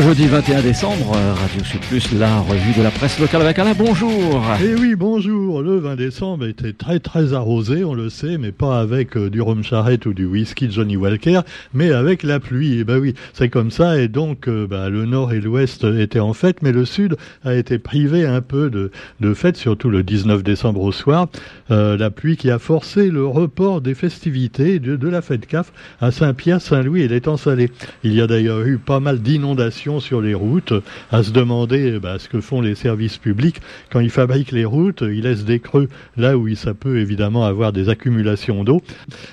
Jeudi 21 décembre, Radio Sud Plus, la revue de la presse locale avec Alain. Bonjour. Eh oui, bonjour. Le 20 décembre était très très arrosé, on le sait, mais pas avec euh, du rhum charrette ou du whisky Johnny Walker, mais avec la pluie. Et eh ben oui, c'est comme ça. Et donc, euh, bah, le nord et l'ouest étaient en fête, mais le sud a été privé un peu de, de fête, surtout le 19 décembre au soir. Euh, la pluie qui a forcé le report des festivités de, de la fête CAF à Saint-Pierre, Saint-Louis et l'étang salé. Il y a d'ailleurs eu pas mal d'inondations sur les routes, à se demander bah, ce que font les services publics quand ils fabriquent les routes, ils laissent des creux là où ça peut évidemment avoir des accumulations d'eau.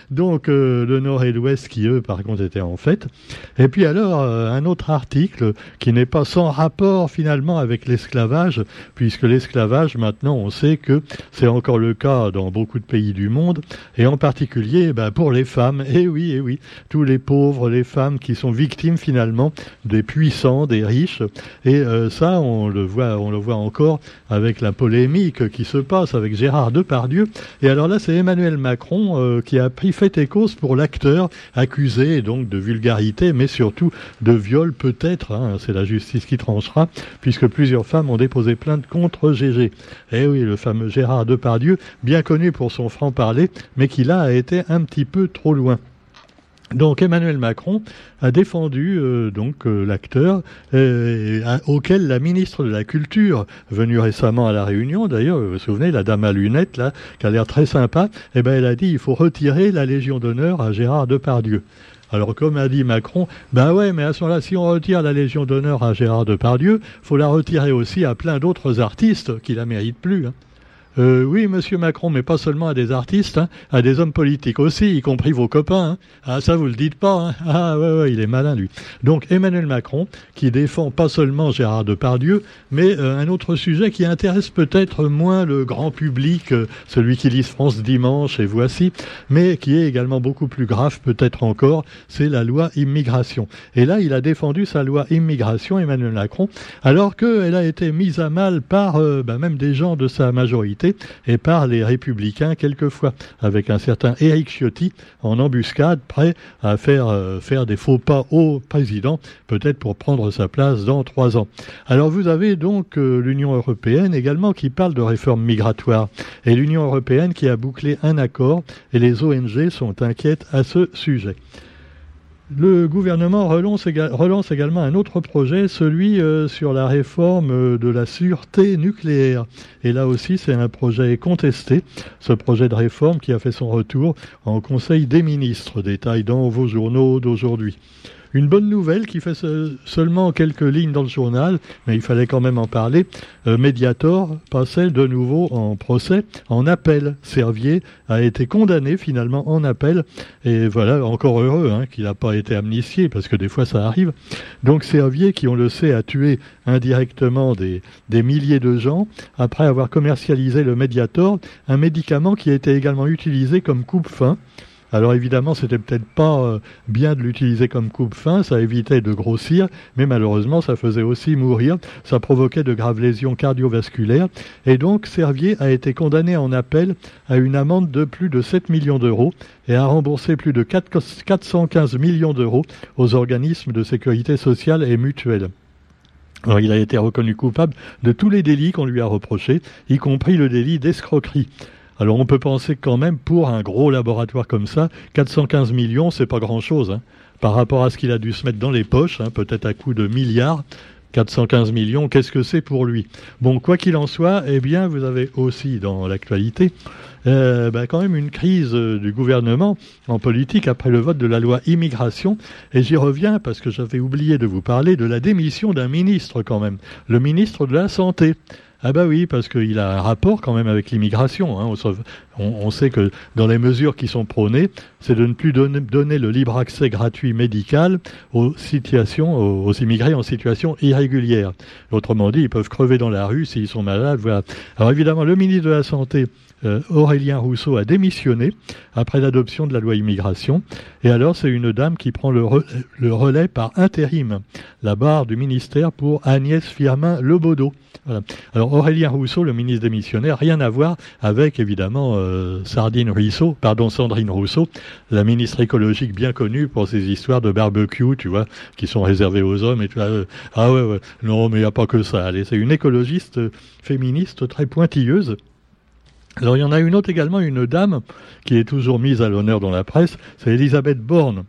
Donc euh, le nord et l'ouest qui eux par contre étaient en fait. Et puis alors euh, un autre article qui n'est pas sans rapport finalement avec l'esclavage, puisque l'esclavage maintenant on sait que c'est encore le cas dans beaucoup de pays du monde, et en particulier bah, pour les femmes. Et oui, et oui, tous les pauvres, les femmes qui sont victimes finalement des des riches. Et euh, ça, on le voit, on le voit encore avec la polémique qui se passe avec Gérard Depardieu. Et alors là, c'est Emmanuel Macron euh, qui a pris fait et cause pour l'acteur accusé donc de vulgarité, mais surtout de viol peut-être. Hein, c'est la justice qui tranchera, puisque plusieurs femmes ont déposé plainte contre GG. Eh oui, le fameux Gérard Depardieu, bien connu pour son franc-parler, mais qui là a été un petit peu trop loin. Donc Emmanuel Macron a défendu euh, donc euh, l'acteur euh, auquel la ministre de la Culture, venue récemment à la Réunion, d'ailleurs, vous vous souvenez, la dame à lunettes là, qui a l'air très sympa, eh ben elle a dit il faut retirer la Légion d'honneur à Gérard Depardieu. Alors comme a dit Macron, ben ouais, mais à ce moment-là, si on retire la Légion d'honneur à Gérard Depardieu, faut la retirer aussi à plein d'autres artistes qui la méritent plus. Hein. Euh, oui, monsieur Macron, mais pas seulement à des artistes, hein, à des hommes politiques aussi, y compris vos copains. Hein. Ah, ça, vous le dites pas. Hein. Ah, ouais, ouais, il est malin, lui. Donc, Emmanuel Macron, qui défend pas seulement Gérard Depardieu, mais euh, un autre sujet qui intéresse peut-être moins le grand public, euh, celui qui lit France Dimanche et Voici, mais qui est également beaucoup plus grave, peut-être encore, c'est la loi immigration. Et là, il a défendu sa loi immigration, Emmanuel Macron, alors qu'elle a été mise à mal par bah, même des gens de sa majorité et par les républicains quelquefois, avec un certain Éric Ciotti en embuscade, prêt à faire, euh, faire des faux pas au président, peut-être pour prendre sa place dans trois ans. Alors vous avez donc euh, l'Union européenne également qui parle de réforme migratoire, et l'Union européenne qui a bouclé un accord, et les ONG sont inquiètes à ce sujet. Le gouvernement relance, également un autre projet, celui euh, sur la réforme euh, de la sûreté nucléaire. Et là aussi, c'est un projet contesté, ce projet de réforme qui a fait son retour en Conseil des ministres. Détail dans vos journaux d'aujourd'hui. Une bonne nouvelle qui fait seulement quelques lignes dans le journal, mais il fallait quand même en parler. Euh, Mediator passait de nouveau en procès, en appel. Servier a été condamné finalement en appel. Et voilà, encore heureux hein, qu'il n'a pas été amnistié, parce que des fois ça arrive. Donc Servier, qui on le sait, a tué indirectement des, des milliers de gens, après avoir commercialisé le Mediator, un médicament qui a été également utilisé comme coupe-faim. Alors évidemment, c'était peut-être pas euh, bien de l'utiliser comme coupe-fin, ça évitait de grossir, mais malheureusement, ça faisait aussi mourir, ça provoquait de graves lésions cardiovasculaires, et donc Servier a été condamné en appel à une amende de plus de 7 millions d'euros et a remboursé plus de 415 millions d'euros aux organismes de sécurité sociale et mutuelle. Alors, il a été reconnu coupable de tous les délits qu'on lui a reprochés, y compris le délit d'escroquerie. Alors on peut penser quand même pour un gros laboratoire comme ça, 415 millions, c'est pas grand-chose hein. par rapport à ce qu'il a dû se mettre dans les poches, hein, peut-être à coût de milliards. 415 millions, qu'est-ce que c'est pour lui? Bon, quoi qu'il en soit, eh bien, vous avez aussi dans l'actualité euh, ben, quand même une crise euh, du gouvernement en politique après le vote de la loi immigration. Et j'y reviens parce que j'avais oublié de vous parler de la démission d'un ministre quand même, le ministre de la Santé. Ah bah oui, parce qu'il a un rapport quand même avec l'immigration. Hein. On, sait que dans les mesures qui sont prônées, c'est de ne plus donner, le libre accès gratuit médical aux situations, aux, immigrés en situation irrégulière. Autrement dit, ils peuvent crever dans la rue s'ils sont malades. Voilà. Alors évidemment, le ministre de la Santé Aurélien Rousseau a démissionné après l'adoption de la loi immigration. Et alors, c'est une dame qui prend le, relais par intérim, la barre du ministère pour Agnès Firmin Lebaudot. Alors, Aurélien Rousseau, le ministre démissionnaire, rien à voir avec, évidemment, euh, Sardine Rousseau, pardon, Sandrine Rousseau, la ministre écologique bien connue pour ses histoires de barbecue, tu vois, qui sont réservées aux hommes et tout. ah ouais, ouais. Non, mais il n'y a pas que ça. C'est une écologiste féministe très pointilleuse alors il y en a une autre également, une dame qui est toujours mise à l'honneur dans la presse, c'est Elisabeth Borne.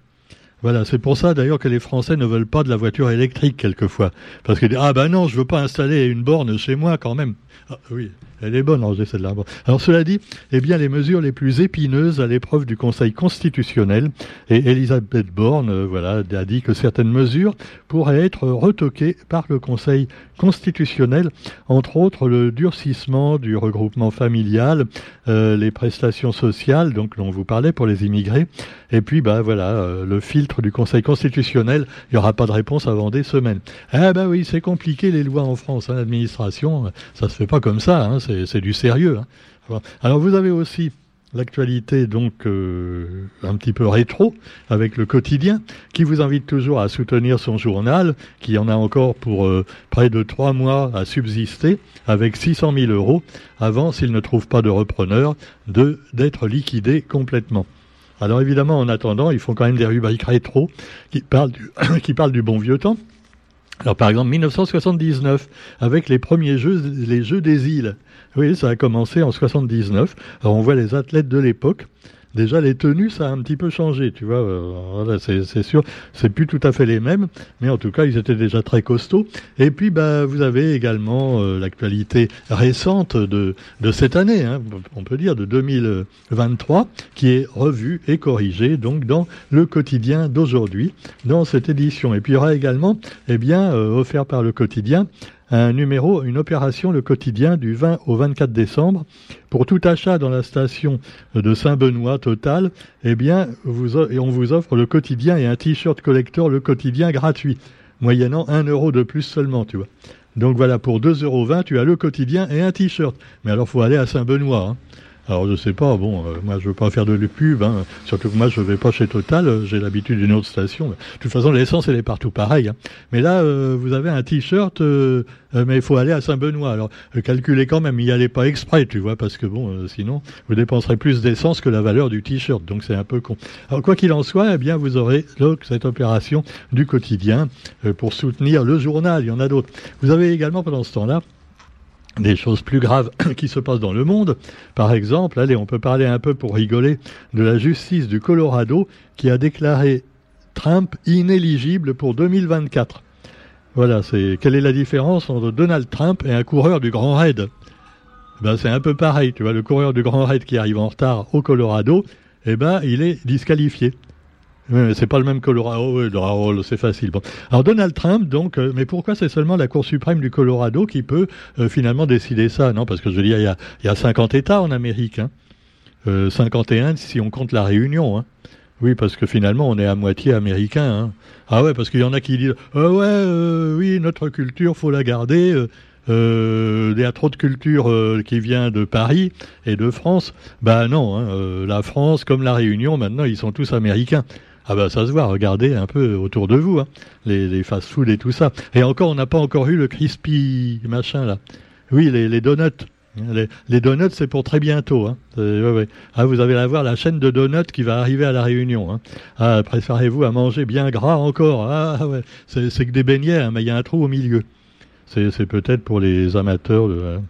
Voilà, c'est pour ça d'ailleurs que les Français ne veulent pas de la voiture électrique quelquefois. Parce qu'ils disent Ah ben non, je veux pas installer une borne chez moi quand même. Ah, oui, elle est bonne, Roger, celle-là. Alors cela dit, eh bien, les mesures les plus épineuses à l'épreuve du Conseil constitutionnel, et Elisabeth Borne, euh, voilà, a dit que certaines mesures pourraient être retoquées par le Conseil constitutionnel, entre autres le durcissement du regroupement familial, euh, les prestations sociales, donc dont vous parlait pour les immigrés, et puis bah voilà, euh, le filtre du Conseil constitutionnel, il n'y aura pas de réponse avant des semaines. Ah bah oui, c'est compliqué les lois en France, hein, l'administration, ça se fait pas comme ça. Hein, c'est du sérieux. Hein. Alors vous avez aussi l'actualité donc euh, un petit peu rétro avec le quotidien qui vous invite toujours à soutenir son journal qui en a encore pour euh, près de trois mois à subsister avec 600 000 euros avant s'il ne trouve pas de repreneur de d'être liquidé complètement. Alors évidemment en attendant ils font quand même des rubriques rétro qui parlent qui parlent du bon vieux temps alors par exemple 1979 avec les premiers jeux les jeux des îles. Oui, ça a commencé en 79. Alors on voit les athlètes de l'époque déjà les tenues, ça a un petit peu changé, tu vois. Euh, c'est sûr, c'est plus tout à fait les mêmes, mais en tout cas, ils étaient déjà très costauds. Et puis, bah, vous avez également euh, l'actualité récente de, de cette année, hein, on peut dire de 2023, qui est revue et corrigée donc dans le quotidien d'aujourd'hui, dans cette édition. Et puis, il y aura également, eh bien, euh, offert par le quotidien, un numéro, une opération le quotidien du 20 au 24 décembre. Pour tout achat dans la station de Saint-Benoît Total, eh bien, on vous offre le quotidien et un t-shirt collector le quotidien gratuit, moyennant un euro de plus seulement, tu vois. Donc voilà, pour 2,20 euros, tu as le quotidien et un t-shirt. Mais alors, faut aller à Saint-Benoît. Hein. Alors je sais pas, bon, euh, moi je veux pas faire de pub, hein. surtout que moi je vais pas chez Total, euh, j'ai l'habitude d'une autre station. De toute façon, l'essence elle est partout pareil. Hein. Mais là, euh, vous avez un t-shirt, mais il faut aller à Saint-Benoît. Alors calculez quand même, y allez pas exprès, tu vois, parce que bon, sinon vous dépenserez plus d'essence que la valeur du t-shirt, donc c'est un peu con. Alors quoi qu'il en soit, eh bien vous aurez donc cette opération du quotidien pour soutenir le journal. Il y en a d'autres. Vous avez également pendant ce temps-là des choses plus graves qui se passent dans le monde. Par exemple, allez, on peut parler un peu pour rigoler de la justice du Colorado qui a déclaré Trump inéligible pour 2024. Voilà, c'est quelle est la différence entre Donald Trump et un coureur du Grand Raid? Ben, c'est un peu pareil, tu vois, le coureur du Grand Raid qui arrive en retard au Colorado, eh ben, il est disqualifié. C'est pas le même Colorado. Oui, c'est facile. Alors Donald Trump, donc, euh, mais pourquoi c'est seulement la Cour suprême du Colorado qui peut euh, finalement décider ça Non, parce que je veux dire, il y a, y a 50 États en Amérique. Hein. 51 euh, si on compte la Réunion. Hein. Oui, parce que finalement, on est à moitié américain. Hein. Ah ouais, parce qu'il y en a qui disent ouais, oui, notre culture, faut la garder. il y a trop de culture qui vient de Paris et de France. Ben non, hein, la France comme la Réunion, maintenant, ils sont tous américains. Ah bah ça se voit, regardez un peu autour de vous, hein, les, fast-food et tout ça. Et encore, on n'a pas encore eu le crispy machin là. Oui, les, donuts. Les, donuts, c'est pour très bientôt. Hein. Ah, vous allez voir la chaîne de donuts qui va arriver à la Réunion. Hein. Ah, préparez-vous à manger bien gras encore. Ah ouais, c'est que des beignets, hein, mais il y a un trou au milieu. C'est peut-être pour les amateurs de,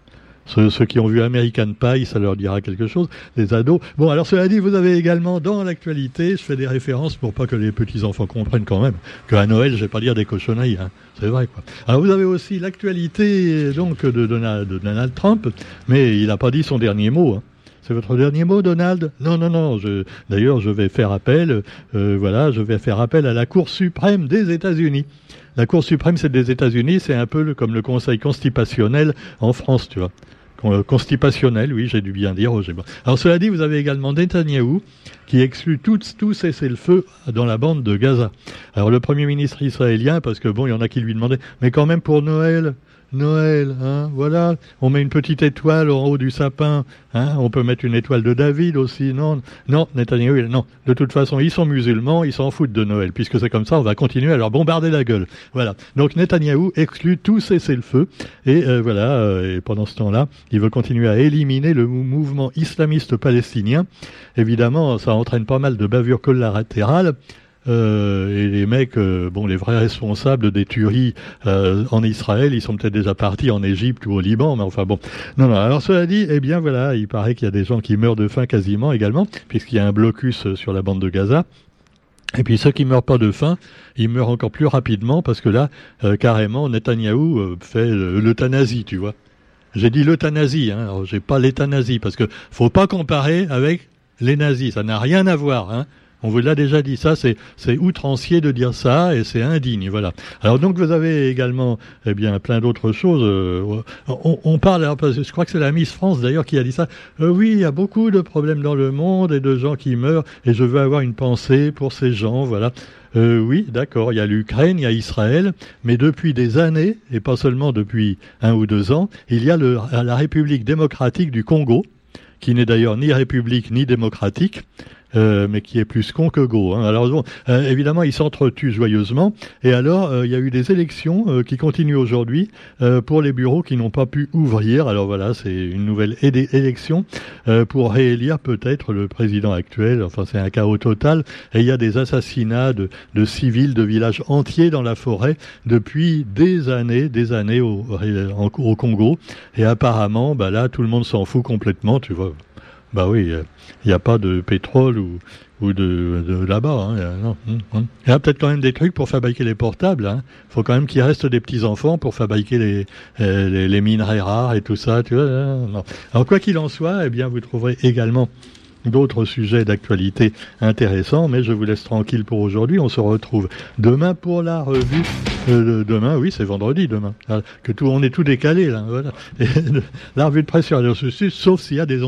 Ceux, qui ont vu American Pie, ça leur dira quelque chose, les ados. Bon, alors cela dit, vous avez également dans l'actualité, je fais des références pour pas que les petits-enfants comprennent quand même qu'à Noël, je vais pas dire des cochonneries. Hein. C'est vrai, quoi. Alors vous avez aussi l'actualité donc de Donald, de Donald, Trump, mais il n'a pas dit son dernier mot. Hein. C'est votre dernier mot, Donald? Non, non, non. D'ailleurs, je vais faire appel. Euh, voilà, je vais faire appel à la Cour suprême des États-Unis. La Cour suprême, c'est des États-Unis, c'est un peu comme le Conseil constipationnel en France, tu vois. Constipationnel, oui, j'ai dû bien dire. Roger. Alors cela dit, vous avez également Netanyahou qui exclut tout, tout cessez-le-feu dans la bande de Gaza. Alors le Premier ministre israélien, parce que bon, il y en a qui lui demandaient, mais quand même pour Noël, Noël, hein, voilà. On met une petite étoile en haut du sapin. Hein, on peut mettre une étoile de David aussi. Non, non, Netanyahu, non. De toute façon, ils sont musulmans, ils s'en foutent de Noël. Puisque c'est comme ça, on va continuer à leur bombarder la gueule. Voilà. Donc Netanyahou exclut tout cessez-le-feu. Et euh, voilà, euh, et pendant ce temps-là, il veut continuer à éliminer le mouvement islamiste palestinien. Évidemment, ça entraîne pas mal de bavures collatérales. Euh, et les mecs, euh, bon, les vrais responsables des tueries euh, en Israël, ils sont peut-être déjà partis en Égypte ou au Liban, mais enfin bon. Non, non. Alors cela dit, eh bien voilà, il paraît qu'il y a des gens qui meurent de faim quasiment également, puisqu'il y a un blocus sur la bande de Gaza. Et puis ceux qui meurent pas de faim, ils meurent encore plus rapidement parce que là, carrément, Netanyahou fait l'euthanasie, tu vois. J'ai dit l'euthanasie, hein, j'ai pas l'euthanasie parce que faut pas comparer avec les nazis, ça n'a rien à voir. Hein. On vous l'a déjà dit, ça c'est outrancier de dire ça et c'est indigne, voilà. Alors donc vous avez également eh bien plein d'autres choses. Euh, on, parle, je crois que c'est la Miss France d'ailleurs qui a dit ça. Euh, oui, il y a beaucoup de problèmes dans le monde et de gens qui meurent et je veux avoir une pensée pour ces gens, voilà. Euh, oui, d'accord, il y a l'Ukraine, il y a Israël, mais depuis des années, et pas seulement depuis un ou deux ans, il y a la République démocratique du Congo, qui n'est d'ailleurs ni république ni démocratique, euh, mais qui est plus con que go. Hein. Alors bon, euh, évidemment, ils s'entretuent joyeusement. Et alors, euh, il y a eu des élections qui continuent aujourd'hui pour les bureaux qui n'ont pas pu ouvrir. Alors voilà, c'est une nouvelle élection pour réélire peut-être le président actuel. Enfin, c'est un chaos total. Et il y a des assassinats de, de, civils, de villages entiers dans la forêt depuis des années, des années au, au Congo. Et apparemment, bah là, tout le monde s'en fout complètement. Tu vois. Bah oui, il n'y a pas de pétrole ou, ou de, de là-bas. Hein, hum, hum. Il y a peut-être quand même des trucs pour fabriquer les portables. Il hein. faut quand même qu'il reste des petits enfants pour fabriquer les, euh, les, les, minerais rares et tout ça. Tu vois, hein. Alors quoi qu'il en soit, eh bien vous trouverez également d'autres sujets d'actualité intéressants, mais je vous laisse tranquille pour aujourd'hui. On se retrouve demain pour la revue. Demain, oui, c'est vendredi demain. Ah, que tout, on est tout décalé là. Voilà. la revue de presse sur sauf s'il y a des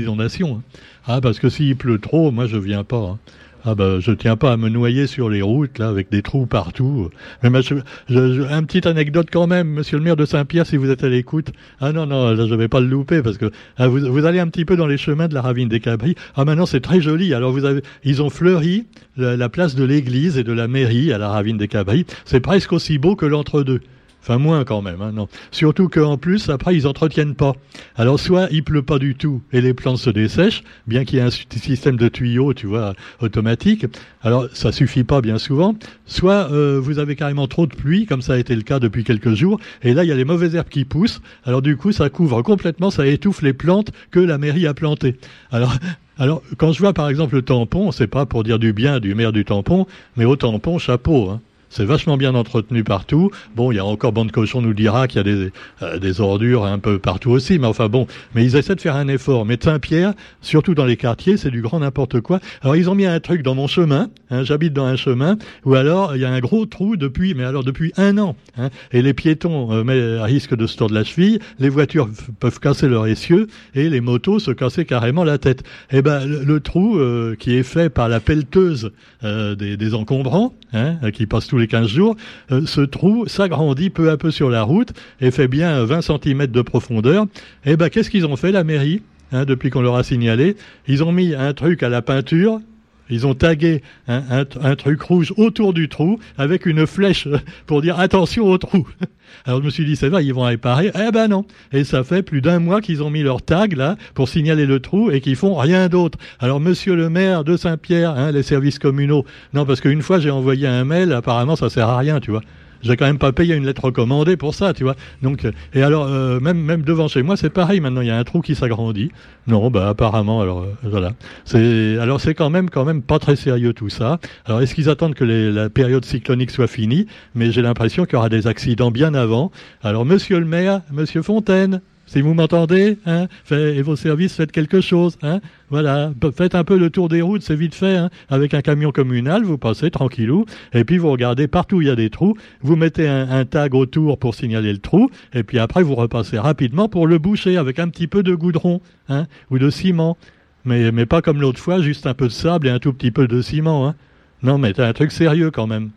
inondations. Hein. Ah, parce que s'il pleut trop, moi je viens pas. Hein. Ah ben, je tiens pas à me noyer sur les routes là avec des trous partout. Mais un petite anecdote quand même, Monsieur le maire de Saint-Pierre, si vous êtes à l'écoute. Ah non non, là je vais pas le louper parce que ah, vous, allez un petit peu dans les chemins de la ravine des Cabris. Ah maintenant c'est très joli. Alors vous avez, ils ont fleuri la, la place de l'église et de la mairie à la ravine des Cabris. C'est presque aussi beau que l'entre-deux. Enfin, moins quand même, hein, non. Surtout qu'en plus, après, ils entretiennent pas. Alors, soit il pleut pas du tout et les plantes se dessèchent, bien qu'il y ait un système de tuyaux, tu vois, automatique. Alors, ça suffit pas bien souvent. Soit euh, vous avez carrément trop de pluie, comme ça a été le cas depuis quelques jours, et là, il y a les mauvaises herbes qui poussent. Alors, du coup, ça couvre complètement, ça étouffe les plantes que la mairie a plantées. Alors, alors, quand je vois par exemple le tampon, c'est pas pour dire du bien du maire du tampon, mais au tampon, chapeau. Hein. C'est vachement bien entretenu partout. Bon, il y a encore Bande Cochon nous dira qu'il y a des, euh, des ordures un peu partout aussi, mais enfin bon, mais ils essaient de faire un effort. Mais Saint-Pierre, surtout dans les quartiers, c'est du grand n'importe quoi. Alors ils ont mis un truc dans mon chemin. Hein, J'habite dans un chemin où alors il y a un gros trou depuis, mais alors depuis un an. Hein, et les piétons euh, risquent de se tordre la cheville, les voitures peuvent casser leur essieu et les motos se casser carrément la tête. Eh ben le, trou euh, qui est fait par la pelleteuse euh, des, des encombrants, hein, qui passe tous les 15 jours, euh, ce trou s'agrandit peu à peu sur la route et fait bien 20 cm de profondeur. Et eh ben, qu'est-ce qu'ils ont fait, la mairie, hein, depuis qu'on leur a signalé? Ils ont mis un truc à la peinture ils ont tagué un, truc rouge autour du trou avec une flèche pour dire attention au trou. Alors je me suis dit, c'est vrai, ils vont réparer. Eh ben non. Et ça fait plus d'un mois qu'ils ont mis leur tag là pour signaler le trou et qu'ils font rien d'autre. Alors monsieur le maire de Saint-Pierre, hein, les services communaux, non parce qu'une fois j'ai envoyé un mail, apparemment ça sert à rien, tu vois j'ai quand même pas payé une lettre recommandée pour ça, tu vois. Donc, euh, et alors, euh, même, même devant chez moi, c'est pareil. Maintenant, il y a un trou qui s'agrandit. Non, bah apparemment, alors euh, voilà. C'est, alors c'est quand même, quand même pas très sérieux tout ça. Alors, est-ce qu'ils attendent que la période cyclonique soit finie? Mais j'ai l'impression qu'il y aura des accidents bien avant. Alors, Monsieur le maire, Monsieur Fontaine, si vous m'entendez, hein, et vos services, faites quelque chose. Hein, voilà, faites un peu le tour des routes, c'est vite fait. Hein, avec un camion communal, vous passez tranquillou, et puis vous regardez partout où il y a des trous, vous mettez un, tag autour pour signaler le trou, et puis après vous repassez rapidement pour le boucher avec un petit peu de goudron hein, ou de ciment. Mais, mais pas comme l'autre fois, juste un peu de sable et un tout petit peu de ciment. Non, mais t'as un truc sérieux quand même.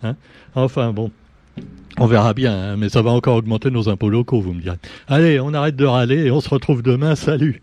Enfin bon. On verra bien, hein, mais ça va encore augmenter nos impôts locaux, vous me direz. Allez, on arrête de râler et on se retrouve demain. Salut